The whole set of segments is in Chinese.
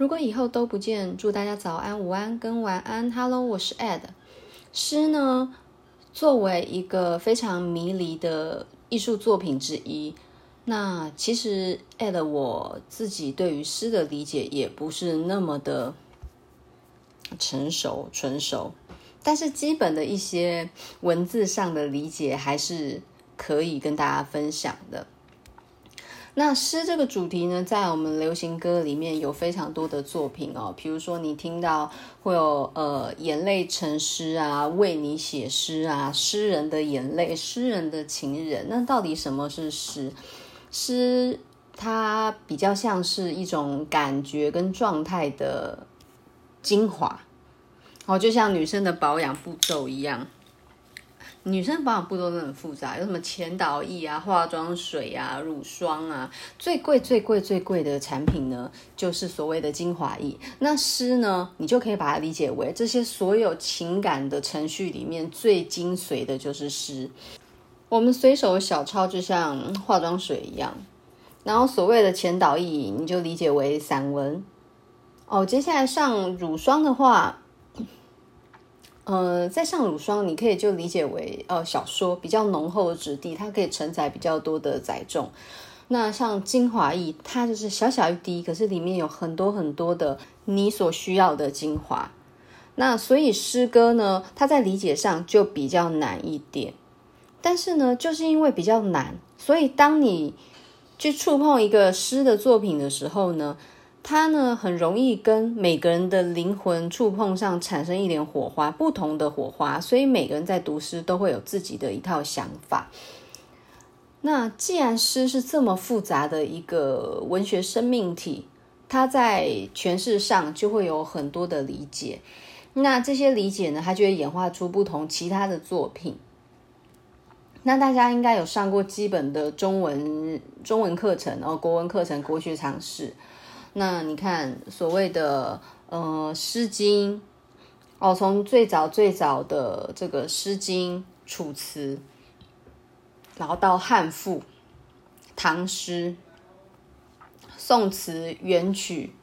如果以后都不见，祝大家早安、午安跟晚安。Hello，我是 Ed。诗呢，作为一个非常迷离的艺术作品之一，那其实 Ed 我自己对于诗的理解也不是那么的成熟、纯熟，但是基本的一些文字上的理解还是可以跟大家分享的。那诗这个主题呢，在我们流行歌里面有非常多的作品哦，比如说你听到会有呃眼泪成诗啊，为你写诗啊，诗人的眼泪，诗人的情人。那到底什么是诗？诗它比较像是一种感觉跟状态的精华，哦，就像女生的保养步骤一样。女生保养步骤都很复杂，有什么前导液啊、化妆水啊、乳霜啊，最贵、最贵、最贵的产品呢，就是所谓的精华液。那诗呢，你就可以把它理解为这些所有情感的程序里面最精髓的就是诗。我们随手小抄就像化妆水一样，然后所谓的前导液，你就理解为散文。哦，接下来上乳霜的话。呃，在上乳霜，你可以就理解为呃小说比较浓厚的质地，它可以承载比较多的载重。那像精华液，它就是小小一滴，可是里面有很多很多的你所需要的精华。那所以诗歌呢，它在理解上就比较难一点。但是呢，就是因为比较难，所以当你去触碰一个诗的作品的时候呢，它呢，很容易跟每个人的灵魂触碰上，产生一点火花，不同的火花，所以每个人在读诗都会有自己的一套想法。那既然诗是这么复杂的一个文学生命体，它在诠释上就会有很多的理解。那这些理解呢，它就会演化出不同其他的作品。那大家应该有上过基本的中文中文课程哦，国文课程、国学常识。那你看，所谓的呃《诗经》，哦，从最早最早的这个《诗经》、楚辞，然后到汉赋、唐诗、宋词、元曲，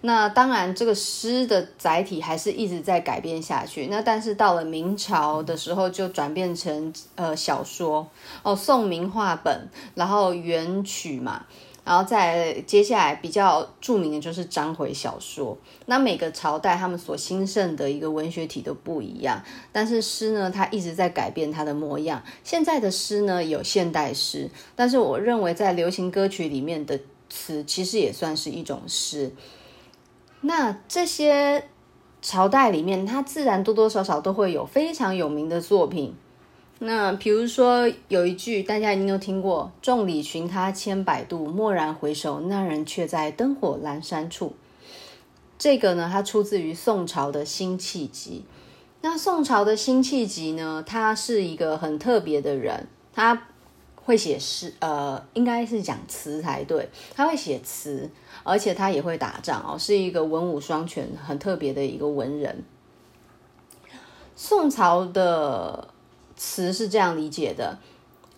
那当然这个诗的载体还是一直在改变下去。那但是到了明朝的时候，就转变成呃小说哦，宋明话本，然后元曲嘛。然后再接下来比较著名的就是章回小说。那每个朝代他们所兴盛的一个文学体都不一样，但是诗呢，它一直在改变它的模样。现在的诗呢，有现代诗，但是我认为在流行歌曲里面的词其实也算是一种诗。那这些朝代里面，它自然多多少少都会有非常有名的作品。那比如说有一句大家一定都听过：“众里寻他千百度，蓦然回首，那人却在灯火阑珊处。”这个呢，它出自于宋朝的辛弃疾。那宋朝的辛弃疾呢，他是一个很特别的人，他会写诗，呃，应该是讲词才对。他会写词，而且他也会打仗哦，是一个文武双全、很特别的一个文人。宋朝的。词是这样理解的，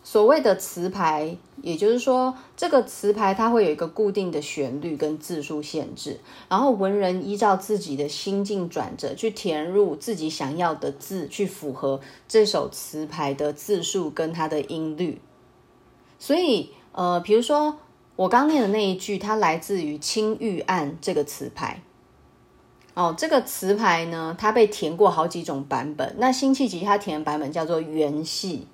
所谓的词牌，也就是说，这个词牌它会有一个固定的旋律跟字数限制，然后文人依照自己的心境转折去填入自己想要的字，去符合这首词牌的字数跟它的音律。所以，呃，比如说我刚念的那一句，它来自于《青玉案》这个词牌。哦，这个词牌呢，它被填过好几种版本。那辛弃疾他填的版本叫做元夕。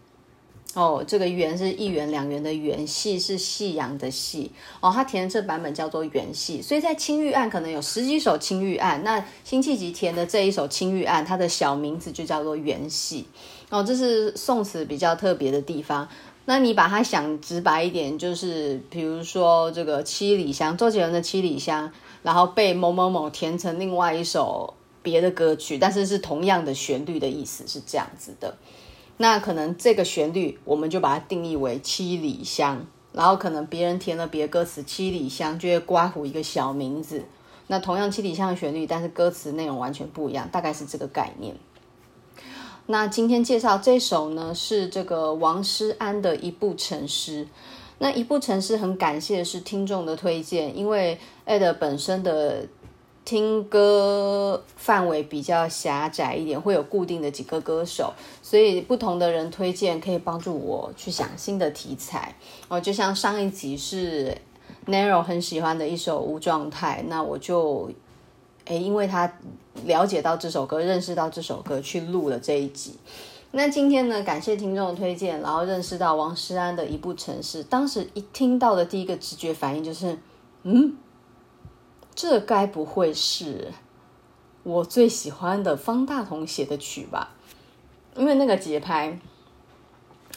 哦，这个元是一元两元的元，夕是夕阳的夕。哦，他填的这版本叫做元夕。所以在青玉案可能有十几首青玉案，那辛弃疾填的这一首青玉案，它的小名字就叫做元夕。哦，这是宋词比较特别的地方。那你把它想直白一点，就是比如说这个七里香，周杰伦的七里香。然后被某某某填成另外一首别的歌曲，但是是同样的旋律的意思是这样子的。那可能这个旋律我们就把它定义为七里香，然后可能别人填了别的歌词，七里香就会刮胡一个小名字。那同样七里香的旋律，但是歌词内容完全不一样，大概是这个概念。那今天介绍这首呢，是这个王诗安的一部成诗。那一部城市很感谢是听众的推荐，因为 Ed 本身的听歌范围比较狭窄一点，会有固定的几个歌手，所以不同的人推荐可以帮助我去想新的题材。哦，就像上一集是 Nero 很喜欢的一首无状态，那我就诶，因为他了解到这首歌，认识到这首歌，去录了这一集。那今天呢，感谢听众的推荐，然后认识到王诗安的《一步城市》。当时一听到的第一个直觉反应就是，嗯，这该不会是我最喜欢的方大同写的曲吧？因为那个节拍、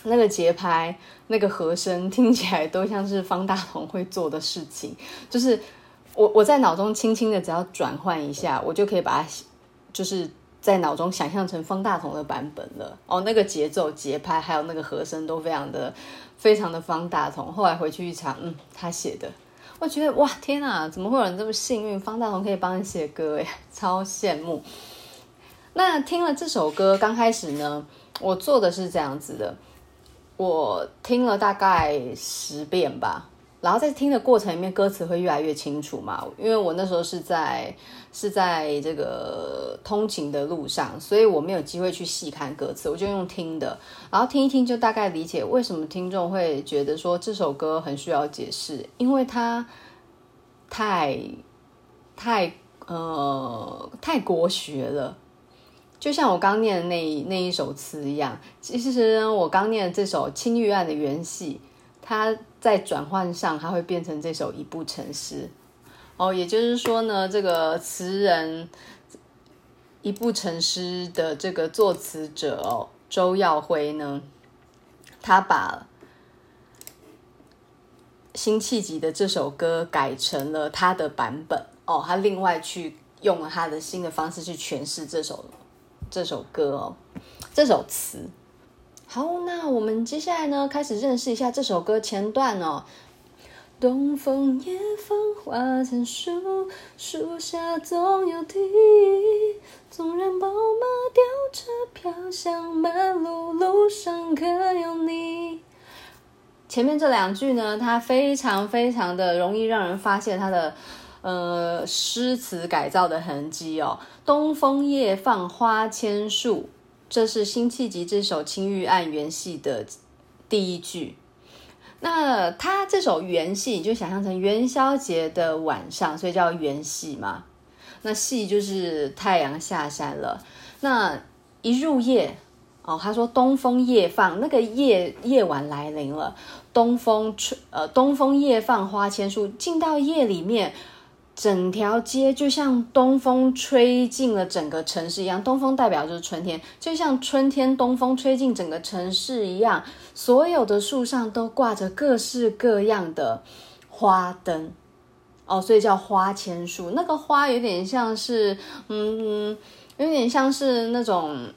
那个节拍、那个和声，听起来都像是方大同会做的事情。就是我我在脑中轻轻的只要转换一下，我就可以把它，就是。在脑中想象成方大同的版本了哦，那个节奏、节拍还有那个和声都非常的、非常的方大同。后来回去一查，嗯，他写的，我觉得哇，天哪，怎么会有人这么幸运？方大同可以帮你写歌，哎，超羡慕。那听了这首歌，刚开始呢，我做的是这样子的，我听了大概十遍吧。然后在听的过程里面，歌词会越来越清楚嘛。因为我那时候是在是在这个通勤的路上，所以我没有机会去细看歌词，我就用听的。然后听一听，就大概理解为什么听众会觉得说这首歌很需要解释，因为它太太呃太国学了。就像我刚念的那那一首词一样，其实，我刚念的这首《青玉案》的原戏。它在转换上，它会变成这首一步成诗哦。也就是说呢，这个词人一步成诗的这个作词者哦，周耀辉呢，他把辛弃疾的这首歌改成了他的版本哦，他另外去用了他的新的方式去诠释这首这首歌哦，这首词。好，那我们接下来呢，开始认识一下这首歌前段哦。东风夜放花千树，树下总有笛。纵然宝马雕车飘香满路，路上可有你。前面这两句呢，它非常非常的容易让人发现它的呃诗词改造的痕迹哦。东风夜放花千树。这是辛弃疾这首《青玉案》原戏的第一句。那他这首元戏，你就想象成元宵节的晚上，所以叫元戏嘛。那戏就是太阳下山了。那一入夜哦，他说东风夜放，那个夜夜晚来临了，东风吹呃，东风夜放花千树，进到夜里面。整条街就像东风吹进了整个城市一样，东风代表就是春天，就像春天东风吹进整个城市一样，所有的树上都挂着各式各样的花灯，哦，所以叫花千树。那个花有点像是，嗯，有点像是那种。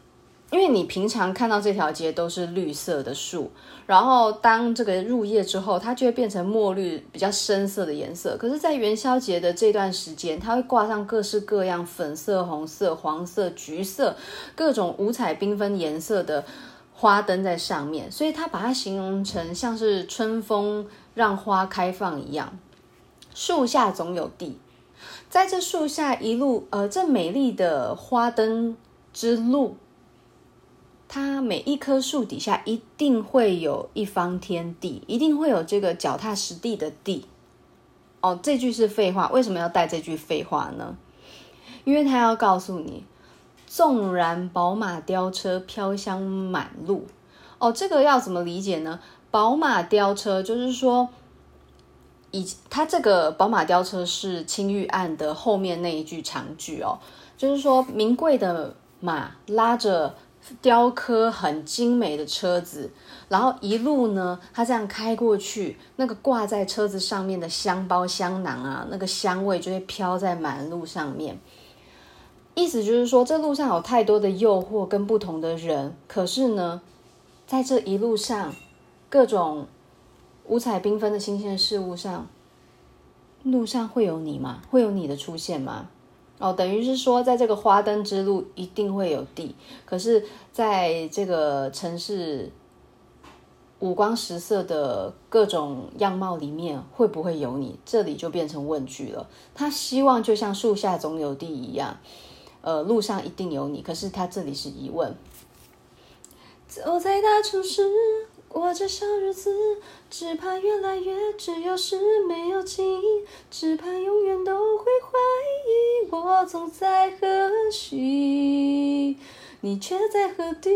因为你平常看到这条街都是绿色的树，然后当这个入夜之后，它就会变成墨绿比较深色的颜色。可是，在元宵节的这段时间，它会挂上各式各样粉色、红色、黄色、橘色各种五彩缤纷颜色的花灯在上面，所以它把它形容成像是春风让花开放一样。树下总有地，在这树下一路，呃，这美丽的花灯之路。它每一棵树底下一定会有一方天地，一定会有这个脚踏实地的地。哦，这句是废话，为什么要带这句废话呢？因为他要告诉你，纵然宝马雕车飘香满路。哦，这个要怎么理解呢？宝马雕车就是说，以它这个宝马雕车是青玉案的后面那一句长句哦，就是说名贵的马拉着。雕刻很精美的车子，然后一路呢，它这样开过去，那个挂在车子上面的香包香囊啊，那个香味就会飘在满路上面。意思就是说，这路上有太多的诱惑跟不同的人，可是呢，在这一路上，各种五彩缤纷的新鲜事物上，路上会有你吗？会有你的出现吗？哦，等于是说，在这个花灯之路一定会有地，可是在这个城市五光十色的各种样貌里面会不会有你？这里就变成问句了。他希望就像树下总有地一样，呃，路上一定有你。可是他这里是疑问。走在大城市，过着小日子，只怕越来越只有事没有情，只怕永远都会怀疑我总在何许，你却在何地。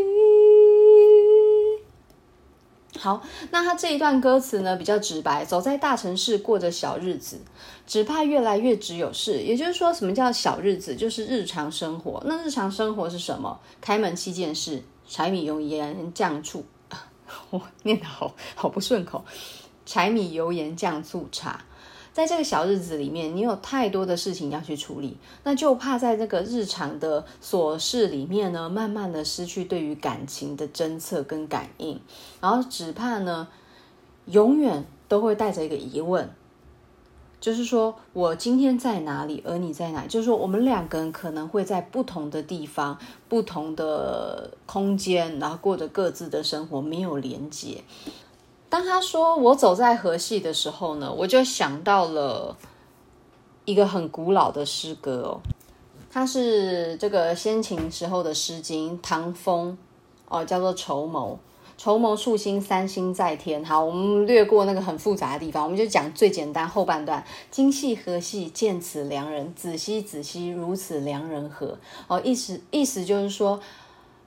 好，那他这一段歌词呢，比较直白，走在大城市过着小日子，只怕越来越只有事。也就是说，什么叫小日子？就是日常生活。那日常生活是什么？开门七件事，柴米油盐酱醋。我念得好好不顺口，柴米油盐酱醋茶。在这个小日子里面，你有太多的事情要去处理，那就怕在这个日常的琐事里面呢，慢慢的失去对于感情的侦测跟感应，然后只怕呢，永远都会带着一个疑问，就是说我今天在哪里，而你在哪？就是说我们两个人可能会在不同的地方、不同的空间，然后过着各自的生活，没有连接。当他说我走在河西的时候呢，我就想到了一个很古老的诗歌哦，它是这个先秦时候的《诗经》，唐风哦，叫做绸缪。绸缪束星，三星在天。好，我们略过那个很复杂的地方，我们就讲最简单后半段。今夕何夕，见此良人？子兮子兮，如此良人何？哦，意思意思就是说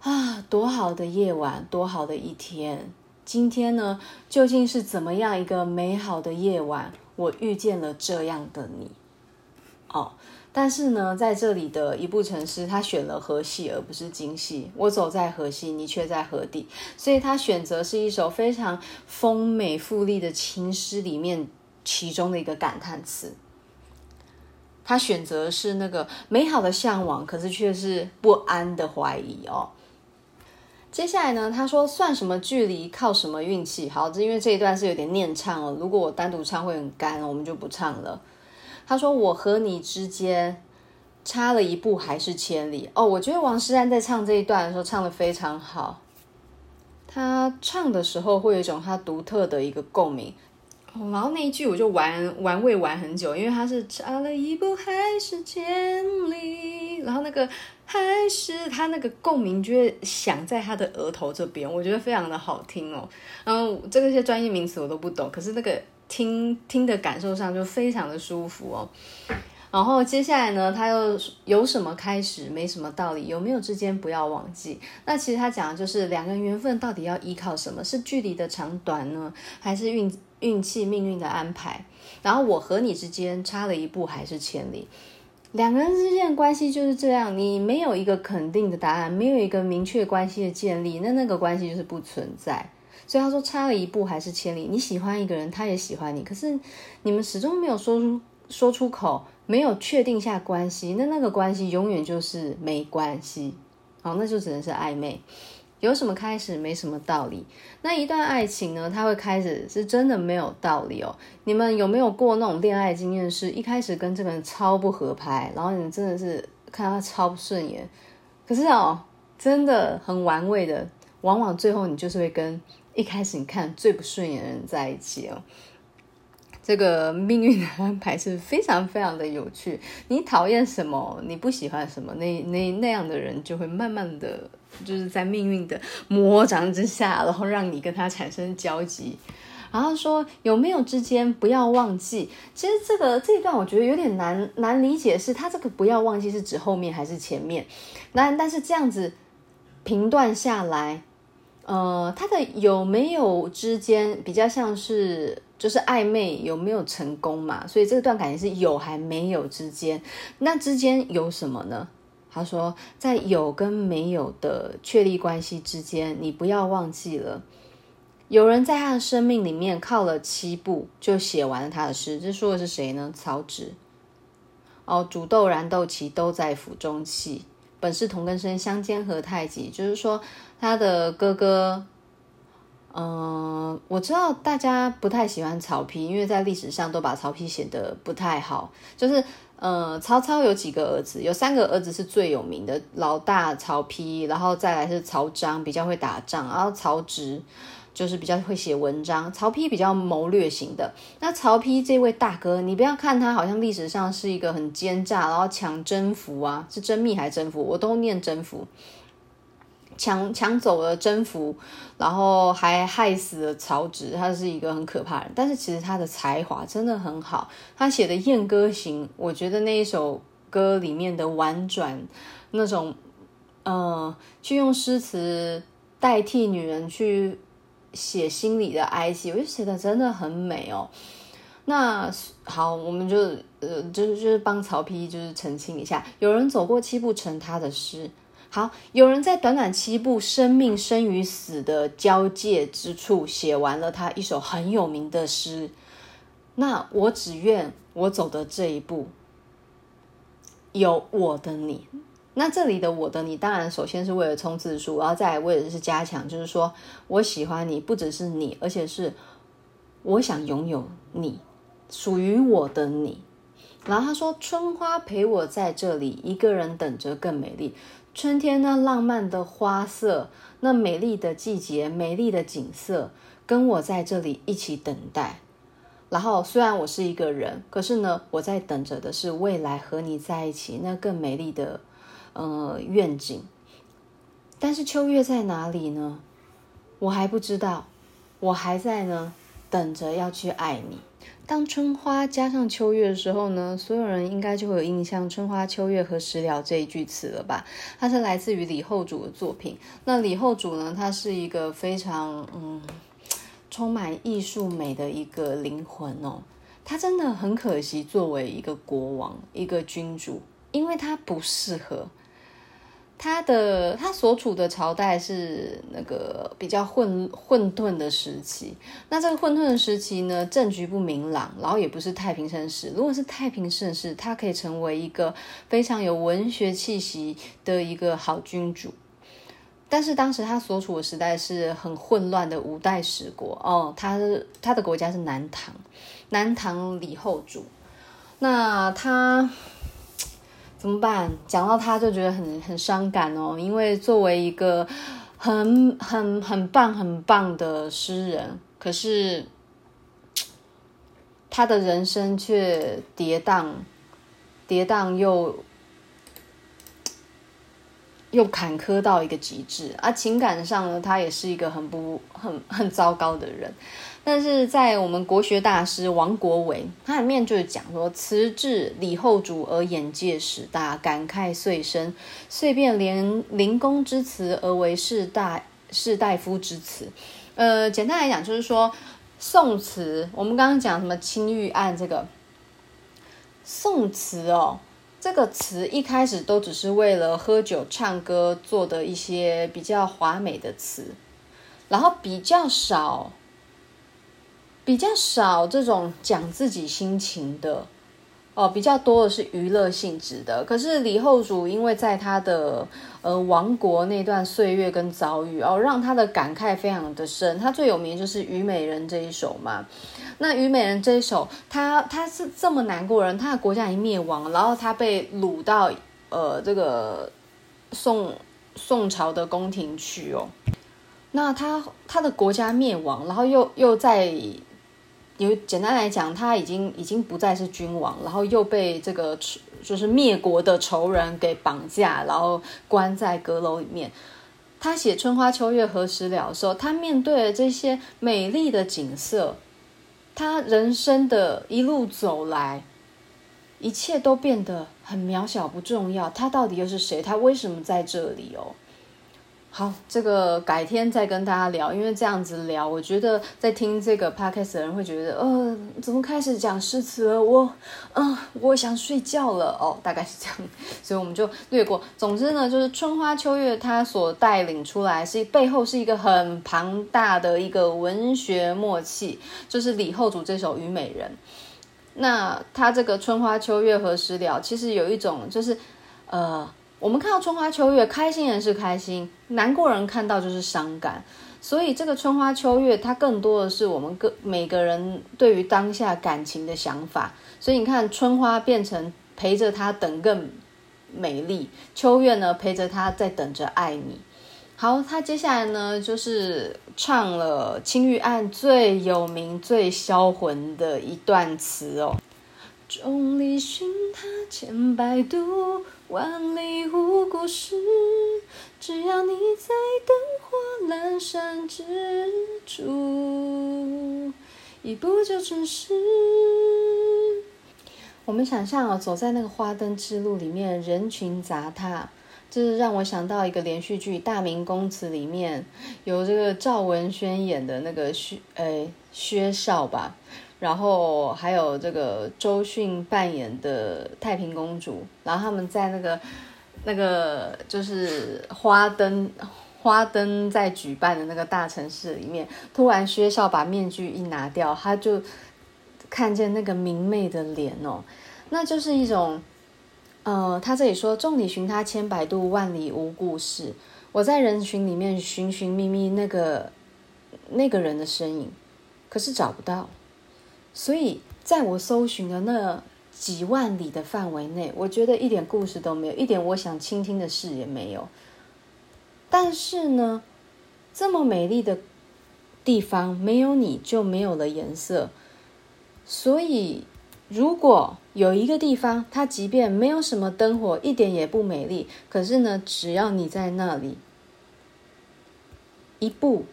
啊，多好的夜晚，多好的一天。今天呢，究竟是怎么样一个美好的夜晚？我遇见了这样的你，哦，但是呢，在这里的一部成诗，他选了河西而不是今夕。我走在河西，你却在河底？所以他选择是一首非常丰美富丽的情诗里面其中的一个感叹词。他选择是那个美好的向往，可是却是不安的怀疑哦。接下来呢，他说算什么距离，靠什么运气？好，这因为这一段是有点念唱哦。如果我单独唱会很干，我们就不唱了。他说我和你之间差了一步还是千里哦。我觉得王诗安在唱这一段的时候唱的非常好。他唱的时候会有一种他独特的一个共鸣。然后那一句我就玩玩味玩很久，因为他是差了一步还是千里，然后那个还是他那个共鸣就会响在他的额头这边，我觉得非常的好听哦。然后这个些专业名词我都不懂，可是那个听听的感受上就非常的舒服哦。然后接下来呢，他又有什么开始，没什么道理，有没有之间不要忘记。那其实他讲的就是两个人缘分到底要依靠什么？是距离的长短呢，还是运？运气、命运的安排，然后我和你之间差了一步还是千里，两个人之间的关系就是这样，你没有一个肯定的答案，没有一个明确关系的建立，那那个关系就是不存在。所以他说差了一步还是千里，你喜欢一个人，他也喜欢你，可是你们始终没有说出说出口，没有确定下关系，那那个关系永远就是没关系，好，那就只能是暧昧。有什么开始，没什么道理。那一段爱情呢？它会开始是真的没有道理哦。你们有没有过那种恋爱经验？是一开始跟这个人超不合拍，然后你真的是看他超不顺眼，可是哦，真的很玩味的，往往最后你就是会跟一开始你看最不顺眼的人在一起哦。这个命运的安排是非常非常的有趣。你讨厌什么，你不喜欢什么，那那那样的人就会慢慢的就是在命运的魔掌之下，然后让你跟他产生交集。然后说有没有之间不要忘记。其实这个这一段我觉得有点难难理解，是他这个不要忘记是指后面还是前面？那但是这样子评断下来，呃，他的有没有之间比较像是。就是暧昧有没有成功嘛？所以这段感情是有还没有之间，那之间有什么呢？他说，在有跟没有的确立关系之间，你不要忘记了，有人在他的生命里面靠了七步就写完了他的诗。这说的是谁呢？曹植。哦，煮豆燃豆萁，都在釜中泣。本是同根生，相煎何太急。就是说他的哥哥。嗯、我知道大家不太喜欢曹丕，因为在历史上都把曹丕写得不太好。就是，呃，曹操有几个儿子，有三个儿子是最有名的，老大曹丕，然后再来是曹彰，比较会打仗，然后曹植，就是比较会写文章，曹丕比较谋略型的。那曹丕这位大哥，你不要看他好像历史上是一个很奸诈，然后抢征服啊，是征密还是征服？我都念征服，抢抢走了征服，然后还害死了曹植，他是一个很可怕的人。但是其实他的才华真的很好，他写的《燕歌行》，我觉得那一首歌里面的婉转那种，呃，去用诗词代替女人去。写心里的哀戚，我就写的真的很美哦。那好，我们就呃，就是就是帮曹丕就是澄清一下，有人走过七步成他的诗。好，有人在短短七步生命生与死的交界之处写完了他一首很有名的诗。那我只愿我走的这一步有我的你。那这里的我的你，当然首先是为了冲字数，然后再为的是加强，就是说我喜欢你，不只是你，而且是我想拥有你，属于我的你。然后他说：“春花陪我在这里，一个人等着更美丽。春天那浪漫的花色，那美丽的季节，美丽的景色，跟我在这里一起等待。然后虽然我是一个人，可是呢，我在等着的是未来和你在一起那更美丽的。”呃，愿景，但是秋月在哪里呢？我还不知道，我还在呢，等着要去爱你。当春花加上秋月的时候呢，所有人应该就会有印象“春花秋月何时了”这一句词了吧？它是来自于李后主的作品。那李后主呢，他是一个非常嗯，充满艺术美的一个灵魂哦。他真的很可惜，作为一个国王、一个君主，因为他不适合。他的他所处的朝代是那个比较混混沌的时期，那这个混沌的时期呢，政局不明朗，然后也不是太平盛世。如果是太平盛世，他可以成为一个非常有文学气息的一个好君主。但是当时他所处的时代是很混乱的五代十国哦，他他的国家是南唐，南唐李后主，那他。怎么办？讲到他就觉得很很伤感哦，因为作为一个很很很棒很棒的诗人，可是他的人生却跌宕，跌宕又又坎坷到一个极致啊！情感上呢，他也是一个很不很很糟糕的人。但是在我们国学大师王国维，他里面就是讲说：“辞至李后主而眼界始大，感慨遂深，遂变连临公之辞而为士大士大夫之辞。”呃，简单来讲就是说，宋词我们刚刚讲什么青玉案这个宋词哦，这个词一开始都只是为了喝酒唱歌做的一些比较华美的词，然后比较少。比较少这种讲自己心情的哦，比较多的是娱乐性质的。可是李后主因为在他的呃亡国那段岁月跟遭遇哦，让他的感慨非常的深。他最有名就是《虞美人》这一首嘛。那《虞美人》这一首，他他是这么难过人，他的国家已经灭亡，然后他被掳到呃这个宋宋朝的宫廷去哦。那他他的国家灭亡，然后又又在。有简单来讲，他已经已经不再是君王，然后又被这个就是灭国的仇人给绑架，然后关在阁楼里面。他写“春花秋月何时了”的时候，他面对了这些美丽的景色，他人生的一路走来，一切都变得很渺小不重要。他到底又是谁？他为什么在这里哦？好，这个改天再跟大家聊，因为这样子聊，我觉得在听这个 podcast 的人会觉得，呃，怎么开始讲诗词了？我，嗯、我想睡觉了哦，大概是这样，所以我们就略过。总之呢，就是春花秋月，它所带领出来是背后是一个很庞大的一个文学默契，就是李后主这首《虞美人》。那他这个春花秋月何时了？其实有一种就是，呃。我们看到春花秋月，开心人是开心，难过人看到就是伤感。所以这个春花秋月，它更多的是我们各每个人对于当下感情的想法。所以你看，春花变成陪着他等更美丽，秋月呢陪着他在等着爱你。好，他接下来呢，就是唱了《青玉案》最有名、最销魂的一段词哦。众里寻他千百度，万里无故事。只要你在灯火阑珊之处，一步就成诗。我们想象哦，走在那个花灯之路里面，人群杂沓。这是让我想到一个连续剧《大明宫词》里面有这个赵文轩演的那个薛，诶，薛绍吧，然后还有这个周迅扮演的太平公主，然后他们在那个那个就是花灯花灯在举办的那个大城市里面，突然薛绍把面具一拿掉，他就看见那个明媚的脸哦，那就是一种。呃，他这里说：“众里寻他千百度，万里无故事。”我在人群里面寻寻觅觅那个那个人的身影，可是找不到。所以，在我搜寻的那几万里的范围内，我觉得一点故事都没有，一点我想倾听的事也没有。但是呢，这么美丽的地方，没有你就没有了颜色。所以。如果有一个地方，它即便没有什么灯火，一点也不美丽，可是呢，只要你在那里一步，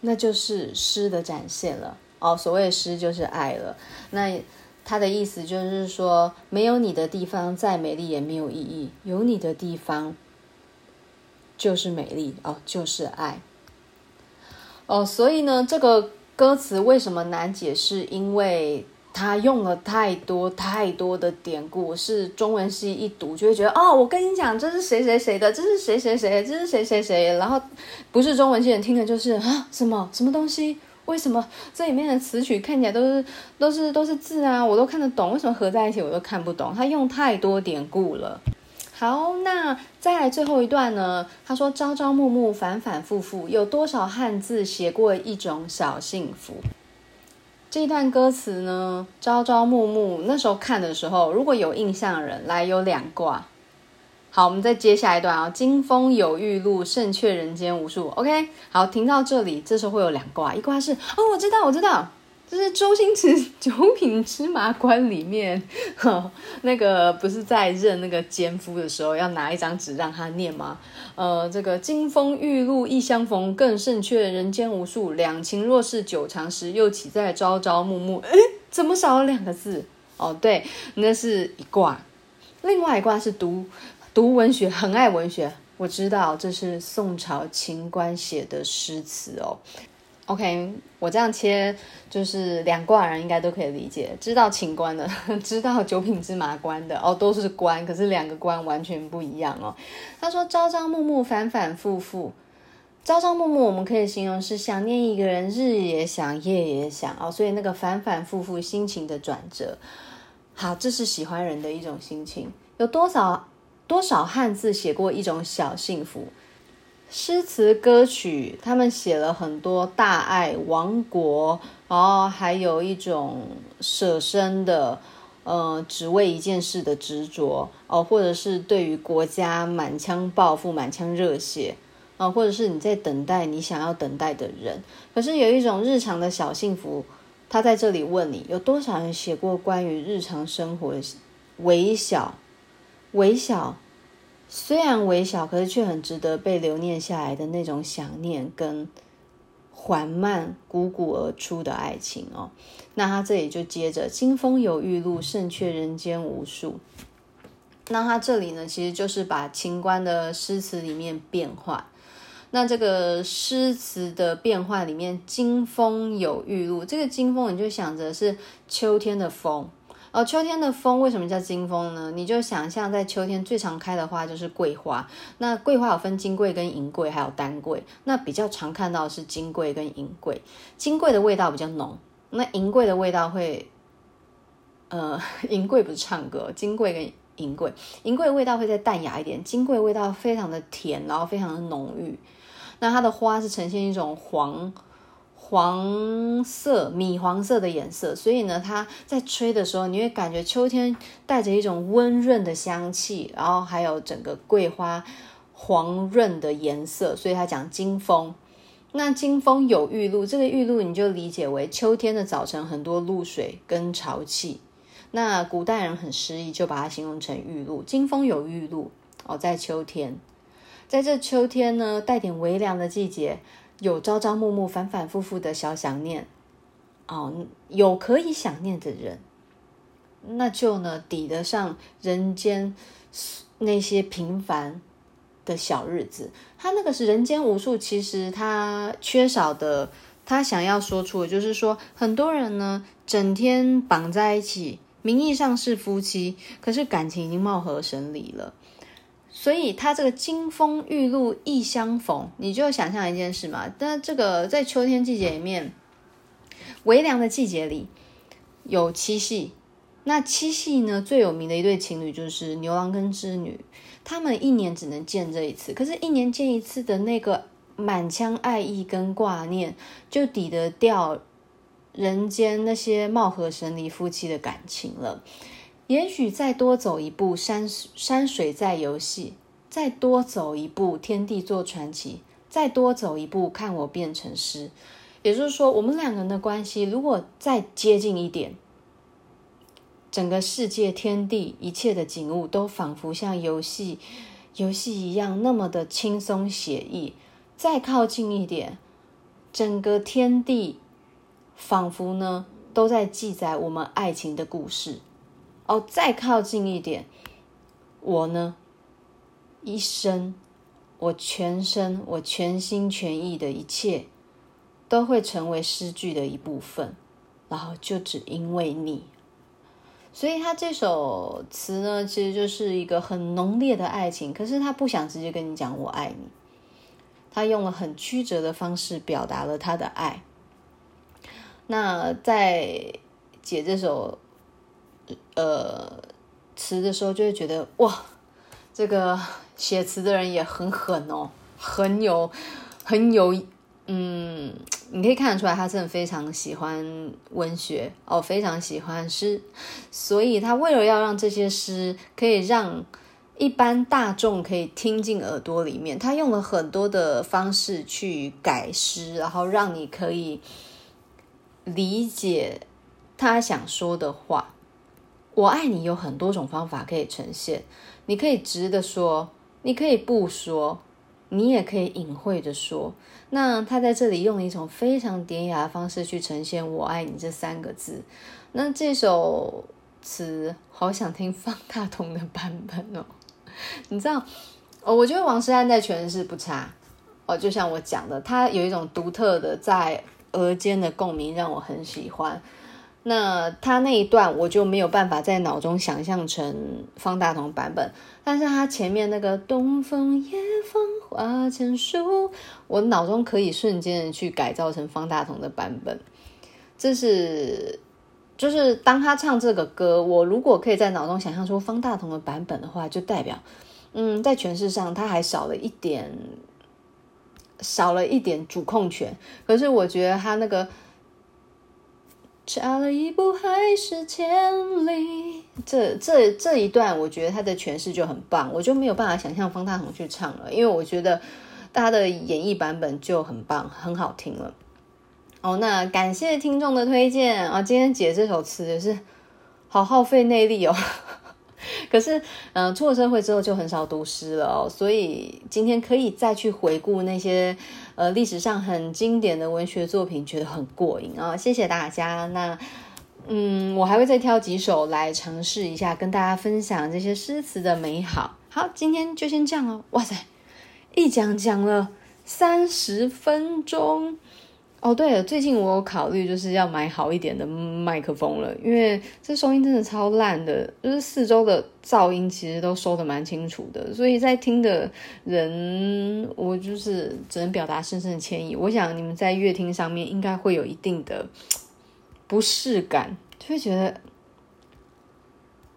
那就是诗的展现了哦。所谓诗就是爱了。那他的意思就是说，没有你的地方再美丽也没有意义，有你的地方就是美丽哦，就是爱哦。所以呢，这个歌词为什么难解释？因为他用了太多太多的典故，是中文系一读就会觉得哦，我跟你讲，这是谁谁谁的，这是谁谁谁，这是谁谁谁。然后不是中文系人听的就是啊，什么什么东西？为什么这里面的词曲看起来都是都是都是字啊？我都看得懂，为什么合在一起我都看不懂？他用太多典故了。好，那再来最后一段呢？他说：朝朝暮暮，反反复复，有多少汉字写过一种小幸福？这一段歌词呢，朝朝暮暮，那时候看的时候，如果有印象的人，来有两卦。好，我们再接下一段啊，金风有玉露，胜却人间无数。OK，好，停到这里，这时候会有两卦，一卦是哦，我知道，我知道。就是周星驰《九品芝麻官》里面，呵，那个不是在认那个奸夫的时候，要拿一张纸让他念吗？呃，这个金风玉露一相逢，更胜却人间无数。两情若是久长时，又岂在朝朝暮暮？诶，怎么少了两个字？哦，对，那是一卦。另外一卦是读读文学，很爱文学。我知道这是宋朝秦观写的诗词哦。OK，我这样切就是两卦人应该都可以理解，知道秦观的，知道九品芝麻官的哦，都是官，可是两个官完全不一样哦。他说朝朝暮暮，反反复复，朝朝暮暮我们可以形容是想念一个人，日也想，夜也想哦，所以那个反反复复心情的转折，好，这是喜欢人的一种心情。有多少多少汉字写过一种小幸福？诗词歌曲，他们写了很多大爱、亡国，然后还有一种舍身的，呃，只为一件事的执着哦，或者是对于国家满腔抱负、满腔热血啊，或者是你在等待你想要等待的人。可是有一种日常的小幸福，他在这里问你：有多少人写过关于日常生活微小、微小？虽然微小，可是却很值得被留念下来的那种想念跟缓慢汩汩而出的爱情哦。那他这里就接着“金风有玉露，胜却人间无数”。那他这里呢，其实就是把秦观的诗词里面变化。那这个诗词的变化里面，“金风有玉露”，这个金风你就想着是秋天的风。哦，秋天的风为什么叫金风呢？你就想象在秋天最常开的花就是桂花。那桂花有分金桂跟银桂，还有丹桂。那比较常看到的是金桂跟银桂。金桂的味道比较浓，那银桂的味道会，呃，银桂不是唱歌，金桂跟银桂，银桂的味道会再淡雅一点，金桂味道非常的甜，然后非常的浓郁。那它的花是呈现一种黄。黄色、米黄色的颜色，所以呢，它在吹的时候，你会感觉秋天带着一种温润的香气，然后还有整个桂花黄润的颜色，所以它讲金风。那金风有玉露，这个玉露你就理解为秋天的早晨很多露水跟潮气。那古代人很诗意，就把它形容成玉露。金风有玉露哦，在秋天，在这秋天呢，带点微凉的季节，有朝朝暮暮、反反复复的小想念。哦，有可以想念的人，那就呢抵得上人间那些平凡的小日子，他那个是人间无数，其实他缺少的，他想要说出的，就是说很多人呢，整天绑在一起，名义上是夫妻，可是感情已经貌合神离了。所以他这个金风玉露一相逢，你就想象一件事嘛，那这个在秋天季节里面，微凉的季节里有七夕。那七夕呢，最有名的一对情侣就是牛郎跟织女，他们一年只能见这一次，可是，一年见一次的那个满腔爱意跟挂念，就抵得掉人间那些貌合神离夫妻的感情了。也许再多走一步，山山水在游戏；再多走一步，天地作传奇；再多走一步，看我变成诗。也就是说，我们两个人的关系，如果再接近一点。整个世界、天地一切的景物都仿佛像游戏、游戏一样那么的轻松写意。再靠近一点，整个天地仿佛呢都在记载我们爱情的故事。哦，再靠近一点，我呢一生、我全身、我全心全意的一切都会成为诗句的一部分。然后就只因为你。所以他这首词呢，其实就是一个很浓烈的爱情，可是他不想直接跟你讲我爱你，他用了很曲折的方式表达了他的爱。那在解这首呃词的时候，就会觉得哇，这个写词的人也很狠哦，很有很有嗯。你可以看得出来，他真的非常喜欢文学哦，非常喜欢诗，所以他为了要让这些诗可以让一般大众可以听进耳朵里面，他用了很多的方式去改诗，然后让你可以理解他想说的话。我爱你有很多种方法可以呈现，你可以直的说，你可以不说。你也可以隐晦的说，那他在这里用了一种非常典雅的方式去呈现“我爱你”这三个字。那这首词好想听方大同的版本哦。你知道，哦，我觉得王诗安在诠释不差哦，就像我讲的，他有一种独特的在额间的共鸣，让我很喜欢。那他那一段我就没有办法在脑中想象成方大同版本，但是他前面那个东风夜放花千树，我脑中可以瞬间的去改造成方大同的版本。这是就是当他唱这个歌，我如果可以在脑中想象出方大同的版本的话，就代表嗯，在诠释上他还少了一点，少了一点主控权。可是我觉得他那个。差了一步还是千里，这这这一段我觉得他的诠释就很棒，我就没有办法想象方大同去唱了，因为我觉得他的演绎版本就很棒，很好听了。哦，那感谢听众的推荐啊，今天解这首词也是好耗费内力哦。可是，嗯、出了社会之后就很少读诗了哦，所以今天可以再去回顾那些呃历史上很经典的文学作品，觉得很过瘾啊、哦！谢谢大家。那，嗯，我还会再挑几首来尝试一下，跟大家分享这些诗词的美好。好，今天就先这样哦。哇塞，一讲讲了三十分钟。哦，对了，最近我有考虑就是要买好一点的麦克风了，因为这收音真的超烂的，就是四周的噪音其实都收的蛮清楚的，所以在听的人，我就是只能表达深深的歉意。我想你们在乐听上面应该会有一定的不适感，就会觉得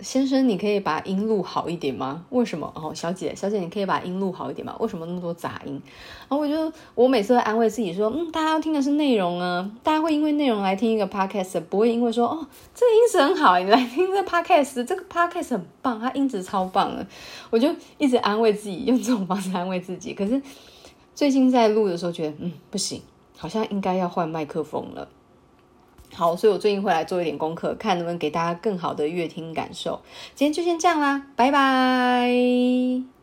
先生，你可以把音录好一点吗？为什么？哦，小姐，小姐，你可以把音录好一点吗？为什么那么多杂音？然后我就，我每次会安慰自己说，嗯，大家要听的是内容啊，大家会因为内容来听一个 podcast，不会因为说，哦，这个音质很好，你来听这 podcast，这个 podcast 很棒，它音质超棒的。我就一直安慰自己，用这种方式安慰自己。可是最近在录的时候，觉得，嗯，不行，好像应该要换麦克风了。好，所以我最近会来做一点功课，看能不能给大家更好的乐听感受。今天就先这样啦，拜拜。